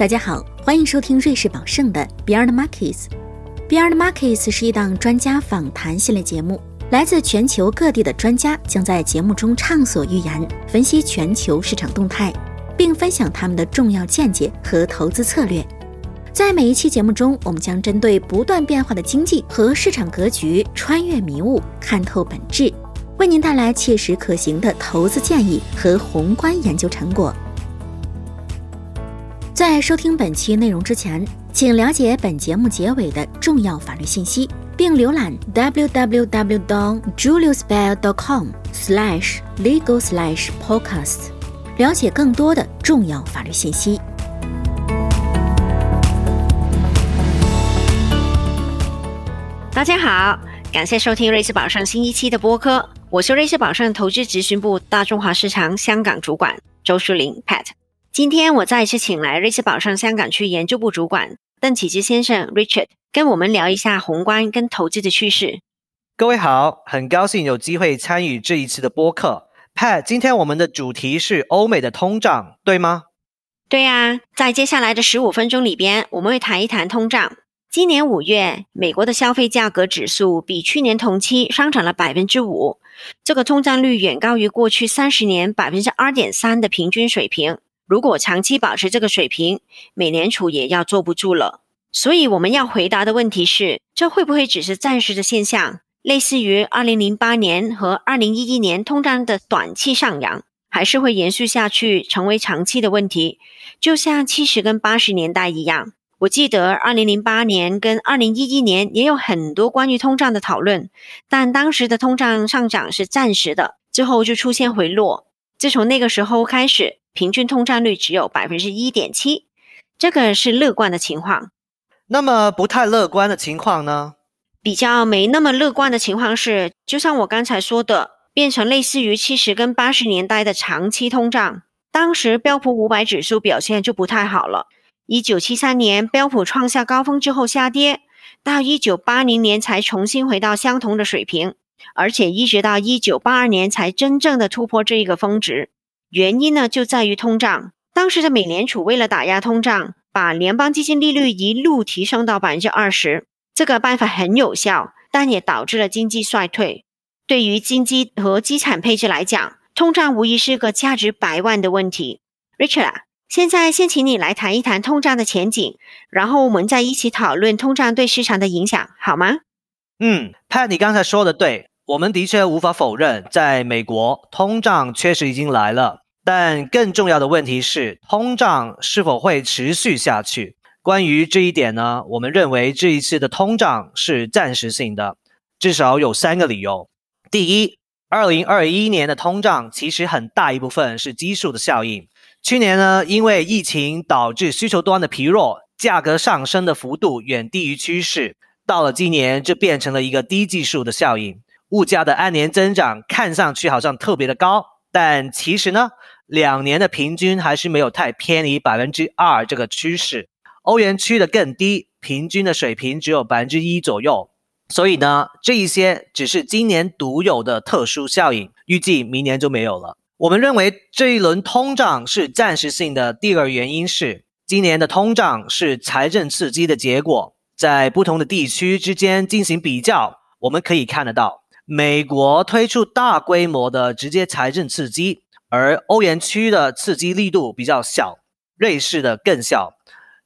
大家好，欢迎收听瑞士宝盛的 Beyond Markets。Beyond Markets 是一档专家访谈系列节目，来自全球各地的专家将在节目中畅所欲言，分析全球市场动态，并分享他们的重要见解和投资策略。在每一期节目中，我们将针对不断变化的经济和市场格局，穿越迷雾，看透本质，为您带来切实可行的投资建议和宏观研究成果。在收听本期内容之前，请了解本节目结尾的重要法律信息，并浏览 www.dongjuliusbell.com/legal/podcast，了解更多的重要法律信息。大家好，感谢收听瑞士宝盛新一期的播客，我是瑞士宝盛投资咨询部大中华市场香港主管周淑玲 Pat。今天我再一次请来瑞士宝盛香港区研究部主管邓启之先生 Richard，跟我们聊一下宏观跟投资的趋势。各位好，很高兴有机会参与这一次的播客。Pat，今天我们的主题是欧美的通胀，对吗？对呀，在接下来的十五分钟里边，我们会谈一谈通胀。今年五月，美国的消费价格指数比去年同期上涨了百分之五，这个通胀率远高于过去三十年百分之二点三的平均水平。如果长期保持这个水平，美联储也要坐不住了。所以我们要回答的问题是：这会不会只是暂时的现象，类似于二零零八年和二零一一年通胀的短期上扬，还是会延续下去，成为长期的问题？就像七十跟八十年代一样。我记得二零零八年跟二零一一年也有很多关于通胀的讨论，但当时的通胀上涨是暂时的，之后就出现回落。自从那个时候开始，平均通胀率只有百分之一点七，这个是乐观的情况。那么不太乐观的情况呢？比较没那么乐观的情况是，就像我刚才说的，变成类似于七十跟八十年代的长期通胀。当时标普五百指数表现就不太好了。一九七三年标普创下高峰之后下跌，到一九八零年才重新回到相同的水平，而且一直到一九八二年才真正的突破这一个峰值。原因呢就在于通胀。当时的美联储为了打压通胀，把联邦基金利率一路提升到百分之二十，这个办法很有效，但也导致了经济衰退。对于经济和资产配置来讲，通胀无疑是个价值百万的问题。Richard。现在先请你来谈一谈通胀的前景，然后我们再一起讨论通胀对市场的影响，好吗？嗯，Pat，你刚才说的对，我们的确无法否认，在美国通胀确实已经来了，但更重要的问题是，通胀是否会持续下去？关于这一点呢，我们认为这一次的通胀是暂时性的，至少有三个理由。第一，二零二一年的通胀其实很大一部分是基数的效应。去年呢，因为疫情导致需求端的疲弱，价格上升的幅度远低于趋势。到了今年，这变成了一个低技术的效应，物价的按年增长看上去好像特别的高，但其实呢，两年的平均还是没有太偏离百分之二这个趋势。欧元区的更低，平均的水平只有百分之一左右。所以呢，这一些只是今年独有的特殊效应，预计明年就没有了。我们认为这一轮通胀是暂时性的。第二原因是，今年的通胀是财政刺激的结果。在不同的地区之间进行比较，我们可以看得到，美国推出大规模的直接财政刺激，而欧元区的刺激力度比较小，瑞士的更小。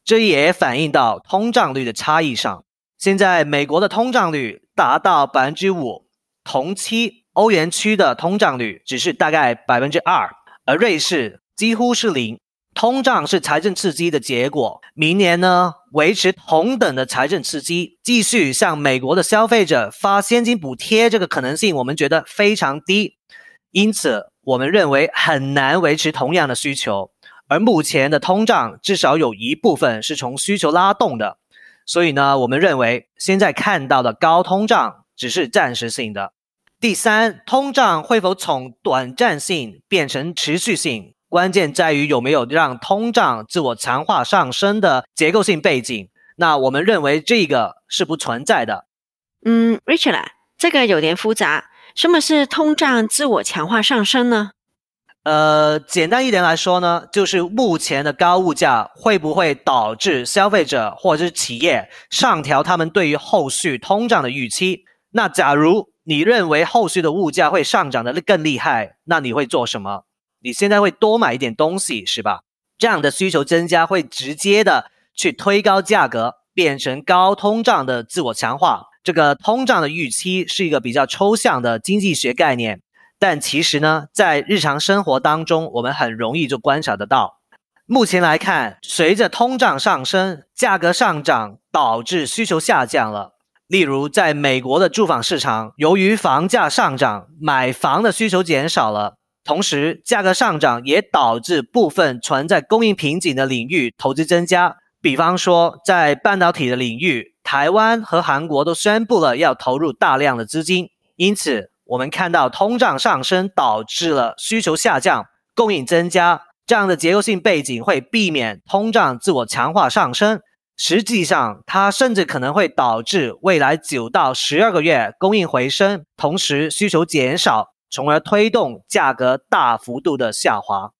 这也反映到通胀率的差异上。现在美国的通胀率达到百分之五，同期。欧元区的通胀率只是大概百分之二，而瑞士几乎是零。通胀是财政刺激的结果。明年呢，维持同等的财政刺激，继续向美国的消费者发现金补贴，这个可能性我们觉得非常低。因此，我们认为很难维持同样的需求。而目前的通胀至少有一部分是从需求拉动的，所以呢，我们认为现在看到的高通胀只是暂时性的。第三，通胀会否从短暂性变成持续性？关键在于有没有让通胀自我强化上升的结构性背景。那我们认为这个是不存在的。嗯，Richard，这个有点复杂。什么是通胀自我强化上升呢？呃，简单一点来说呢，就是目前的高物价会不会导致消费者或者是企业上调他们对于后续通胀的预期？那假如你认为后续的物价会上涨的更厉害，那你会做什么？你现在会多买一点东西是吧？这样的需求增加会直接的去推高价格，变成高通胀的自我强化。这个通胀的预期是一个比较抽象的经济学概念。但其实呢，在日常生活当中，我们很容易就观察得到。目前来看，随着通胀上升，价格上涨导致需求下降了。例如，在美国的住房市场，由于房价上涨，买房的需求减少了，同时价格上涨也导致部分存在供应瓶颈的领域投资增加。比方说，在半导体的领域，台湾和韩国都宣布了要投入大量的资金，因此。我们看到通胀上升导致了需求下降，供应增加，这样的结构性背景会避免通胀自我强化上升。实际上，它甚至可能会导致未来九到十二个月供应回升，同时需求减少，从而推动价格大幅度的下滑。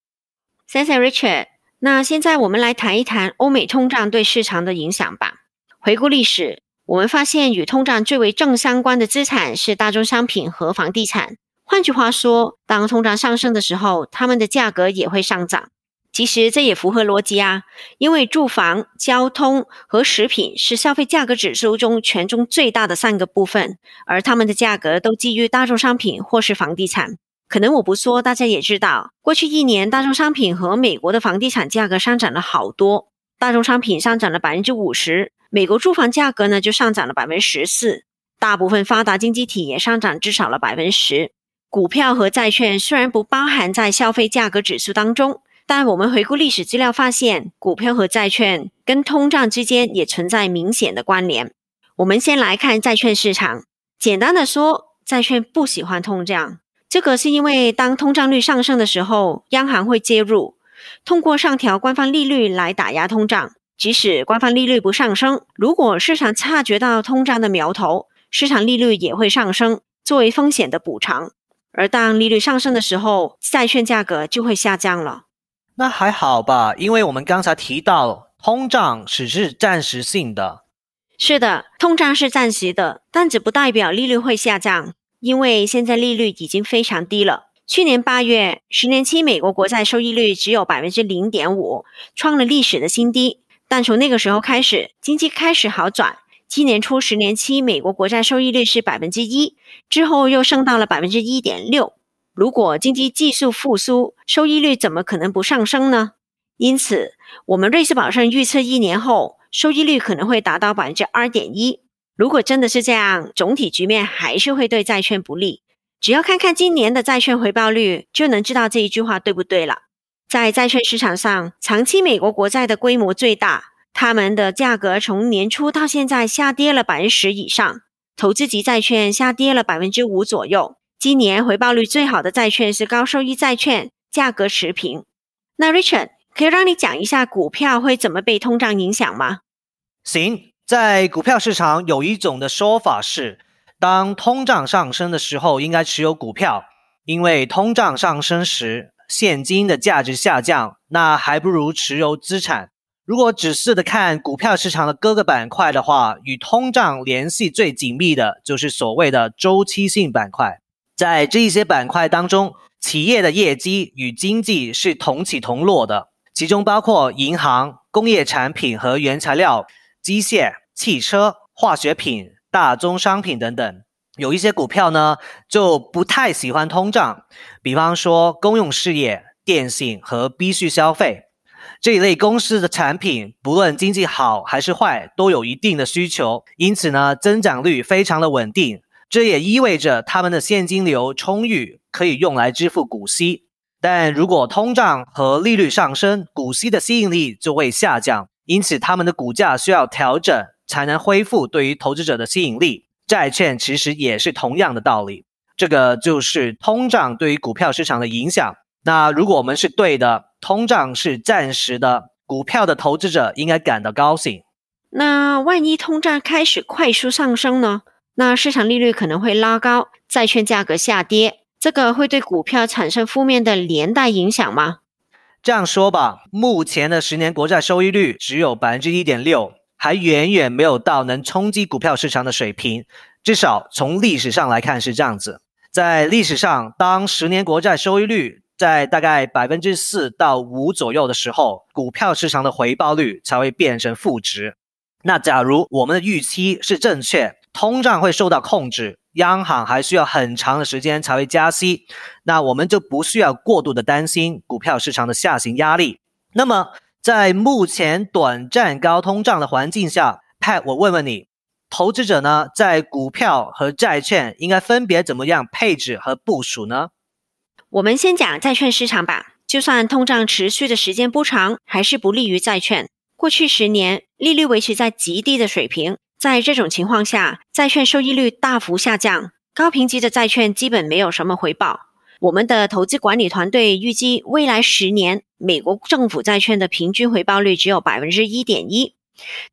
谢谢 Richard。那现在我们来谈一谈欧美通胀对市场的影响吧。回顾历史。我们发现，与通胀最为正相关的资产是大宗商品和房地产。换句话说，当通胀上升的时候，它们的价格也会上涨。其实这也符合逻辑啊，因为住房、交通和食品是消费价格指数中权重最大的三个部分，而它们的价格都基于大众商品或是房地产。可能我不说，大家也知道，过去一年大众商品和美国的房地产价格上涨了好多，大众商品上涨了百分之五十。美国住房价格呢就上涨了百分之十四，大部分发达经济体也上涨至少了百分之十。股票和债券虽然不包含在消费价格指数当中，但我们回顾历史资料发现，股票和债券跟通胀之间也存在明显的关联。我们先来看债券市场，简单的说，债券不喜欢通胀，这个是因为当通胀率上升的时候，央行会介入，通过上调官方利率来打压通胀。即使官方利率不上升，如果市场察觉到通胀的苗头，市场利率也会上升，作为风险的补偿。而当利率上升的时候，债券价格就会下降了。那还好吧，因为我们刚才提到，通胀只是暂时性的。是的，通胀是暂时的，但这不代表利率会下降，因为现在利率已经非常低了。去年八月，十年期美国国债收益率只有百分之零点五，创了历史的新低。但从那个时候开始，经济开始好转。今年初十年期美国国债收益率是百分之一，之后又升到了百分之一点六。如果经济技术复苏，收益率怎么可能不上升呢？因此，我们瑞士宝盛预测一年后收益率可能会达到百分之二点一。如果真的是这样，总体局面还是会对债券不利。只要看看今年的债券回报率，就能知道这一句话对不对了。在债券市场上，长期美国国债的规模最大，它们的价格从年初到现在下跌了百分之十以上。投资级债券下跌了百分之五左右。今年回报率最好的债券是高收益债券，价格持平。那 Richard 可以让你讲一下股票会怎么被通胀影响吗？行，在股票市场有一种的说法是，当通胀上升的时候，应该持有股票，因为通胀上升时。现金的价值下降，那还不如持有资产。如果仔细的看股票市场的各个板块的话，与通胀联系最紧密的就是所谓的周期性板块。在这一些板块当中，企业的业绩与经济是同起同落的，其中包括银行、工业产品和原材料、机械、汽车、化学品、大宗商品等等。有一些股票呢，就不太喜欢通胀，比方说公用事业、电信和必需消费这一类公司的产品，不论经济好还是坏，都有一定的需求，因此呢，增长率非常的稳定。这也意味着他们的现金流充裕，可以用来支付股息。但如果通胀和利率上升，股息的吸引力就会下降，因此他们的股价需要调整，才能恢复对于投资者的吸引力。债券其实也是同样的道理，这个就是通胀对于股票市场的影响。那如果我们是对的，通胀是暂时的，股票的投资者应该感到高兴。那万一通胀开始快速上升呢？那市场利率可能会拉高，债券价格下跌，这个会对股票产生负面的连带影响吗？这样说吧，目前的十年国债收益率只有百分之一点六，还远远没有到能冲击股票市场的水平。至少从历史上来看是这样子。在历史上，当十年国债收益率在大概百分之四到五左右的时候，股票市场的回报率才会变成负值。那假如我们的预期是正确，通胀会受到控制，央行还需要很长的时间才会加息，那我们就不需要过度的担心股票市场的下行压力。那么，在目前短暂高通胀的环境下，Pat，我问问你，投资者呢，在股票和债券应该分别怎么样配置和部署呢？我们先讲债券市场吧。就算通胀持续的时间不长，还是不利于债券。过去十年，利率维持在极低的水平，在这种情况下，债券收益率大幅下降，高评级的债券基本没有什么回报。我们的投资管理团队预计，未来十年美国政府债券的平均回报率只有百分之一点一，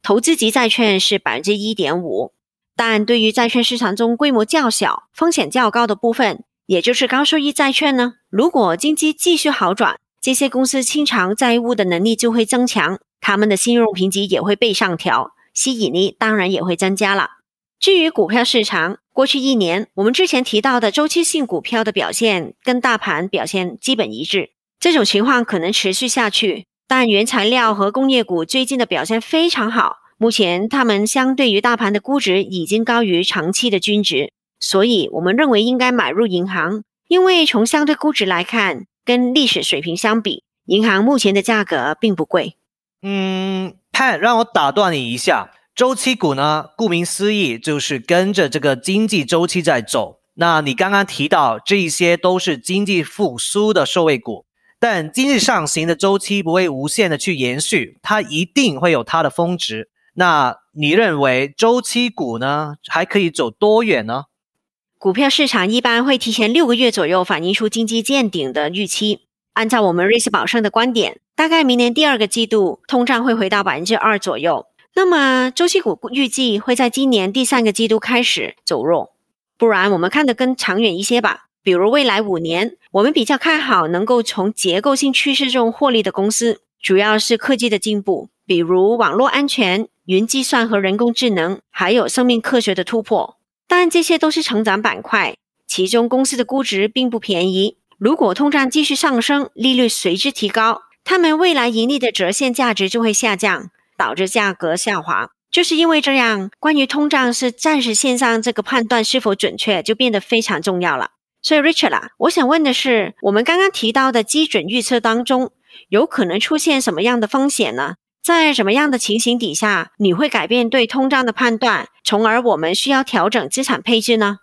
投资级债券是百分之一点五。但对于债券市场中规模较小、风险较高的部分，也就是高收益债券呢，如果经济继续好转，这些公司清偿债务的能力就会增强。他们的信用评级也会被上调，吸引力当然也会增加了。至于股票市场，过去一年我们之前提到的周期性股票的表现跟大盘表现基本一致，这种情况可能持续下去。但原材料和工业股最近的表现非常好，目前它们相对于大盘的估值已经高于长期的均值，所以我们认为应该买入银行，因为从相对估值来看，跟历史水平相比，银行目前的价格并不贵。嗯，Pat，让我打断你一下。周期股呢，顾名思义就是跟着这个经济周期在走。那你刚刚提到这一些都是经济复苏的受惠股，但经济上行的周期不会无限的去延续，它一定会有它的峰值。那你认为周期股呢，还可以走多远呢？股票市场一般会提前六个月左右反映出经济见顶的预期。按照我们瑞士宝盛的观点。大概明年第二个季度，通胀会回到百分之二左右。那么，周期股预计会在今年第三个季度开始走弱。不然，我们看得更长远一些吧。比如未来五年，我们比较看好能够从结构性趋势中获利的公司，主要是科技的进步，比如网络安全、云计算和人工智能，还有生命科学的突破。但这些都是成长板块，其中公司的估值并不便宜。如果通胀继续上升，利率随之提高。他们未来盈利的折现价值就会下降，导致价格下滑。就是因为这样，关于通胀是暂时线上这个判断是否准确，就变得非常重要了。所以，Richard 啊，我想问的是，我们刚刚提到的基准预测当中，有可能出现什么样的风险呢？在什么样的情形底下，你会改变对通胀的判断，从而我们需要调整资产配置呢？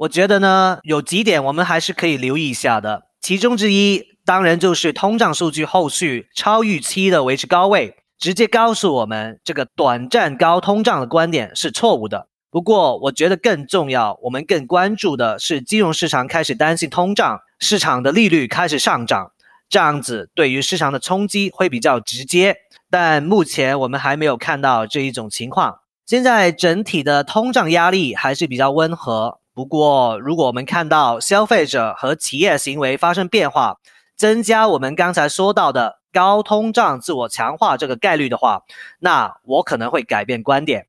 我觉得呢，有几点我们还是可以留意一下的，其中之一。当然，就是通胀数据后续超预期的维持高位，直接告诉我们这个短暂高通胀的观点是错误的。不过，我觉得更重要，我们更关注的是金融市场开始担心通胀，市场的利率开始上涨，这样子对于市场的冲击会比较直接。但目前我们还没有看到这一种情况，现在整体的通胀压力还是比较温和。不过，如果我们看到消费者和企业行为发生变化，增加我们刚才说到的高通胀自我强化这个概率的话，那我可能会改变观点。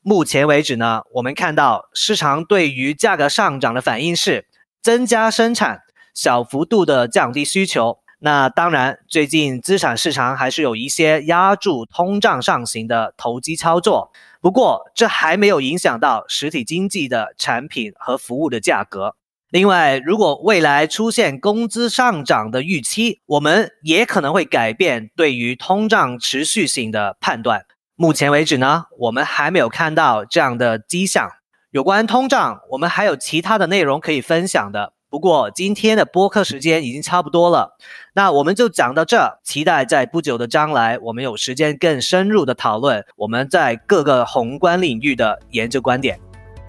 目前为止呢，我们看到市场对于价格上涨的反应是增加生产，小幅度的降低需求。那当然，最近资产市场还是有一些压住通胀上行的投机操作。不过，这还没有影响到实体经济的产品和服务的价格。另外，如果未来出现工资上涨的预期，我们也可能会改变对于通胀持续性的判断。目前为止呢，我们还没有看到这样的迹象。有关通胀，我们还有其他的内容可以分享的。不过今天的播客时间已经差不多了，那我们就讲到这。期待在不久的将来，我们有时间更深入的讨论我们在各个宏观领域的研究观点。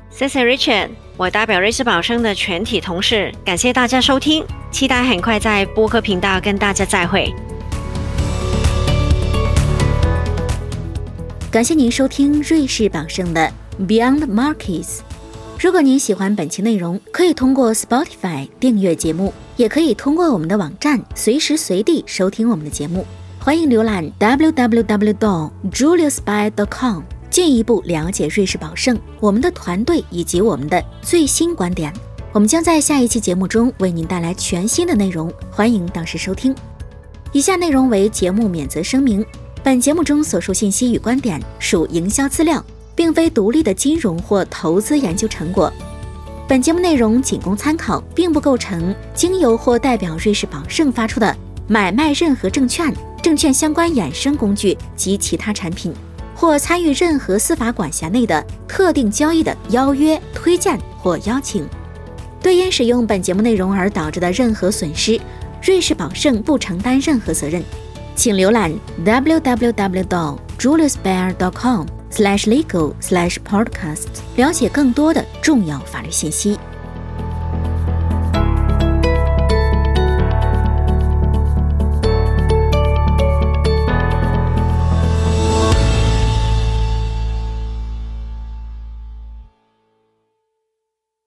谢谢 Richard，我代表瑞士宝盛的全体同事，感谢大家收听，期待很快在播客频道跟大家再会。感谢您收听瑞士宝盛的 Beyond Markets。如果您喜欢本期内容，可以通过 Spotify 订阅节目，也可以通过我们的网站随时随地收听我们的节目。欢迎浏览 www.juliusby.com，进一步了解瑞士宝盛、我们的团队以及我们的最新观点。我们将在下一期节目中为您带来全新的内容，欢迎到时收听。以下内容为节目免责声明，本节目中所述信息与观点属营销资料。并非独立的金融或投资研究成果。本节目内容仅供参考，并不构成经由或代表瑞士宝盛发出的买卖任何证券、证券相关衍生工具及其他产品，或参与任何司法管辖内的特定交易的邀约、推荐或邀请。对因使用本节目内容而导致的任何损失，瑞士宝盛不承担任何责任。请浏览 www.juliusbear.com。Slash legal slash podcast，了解更多的重要法律信息。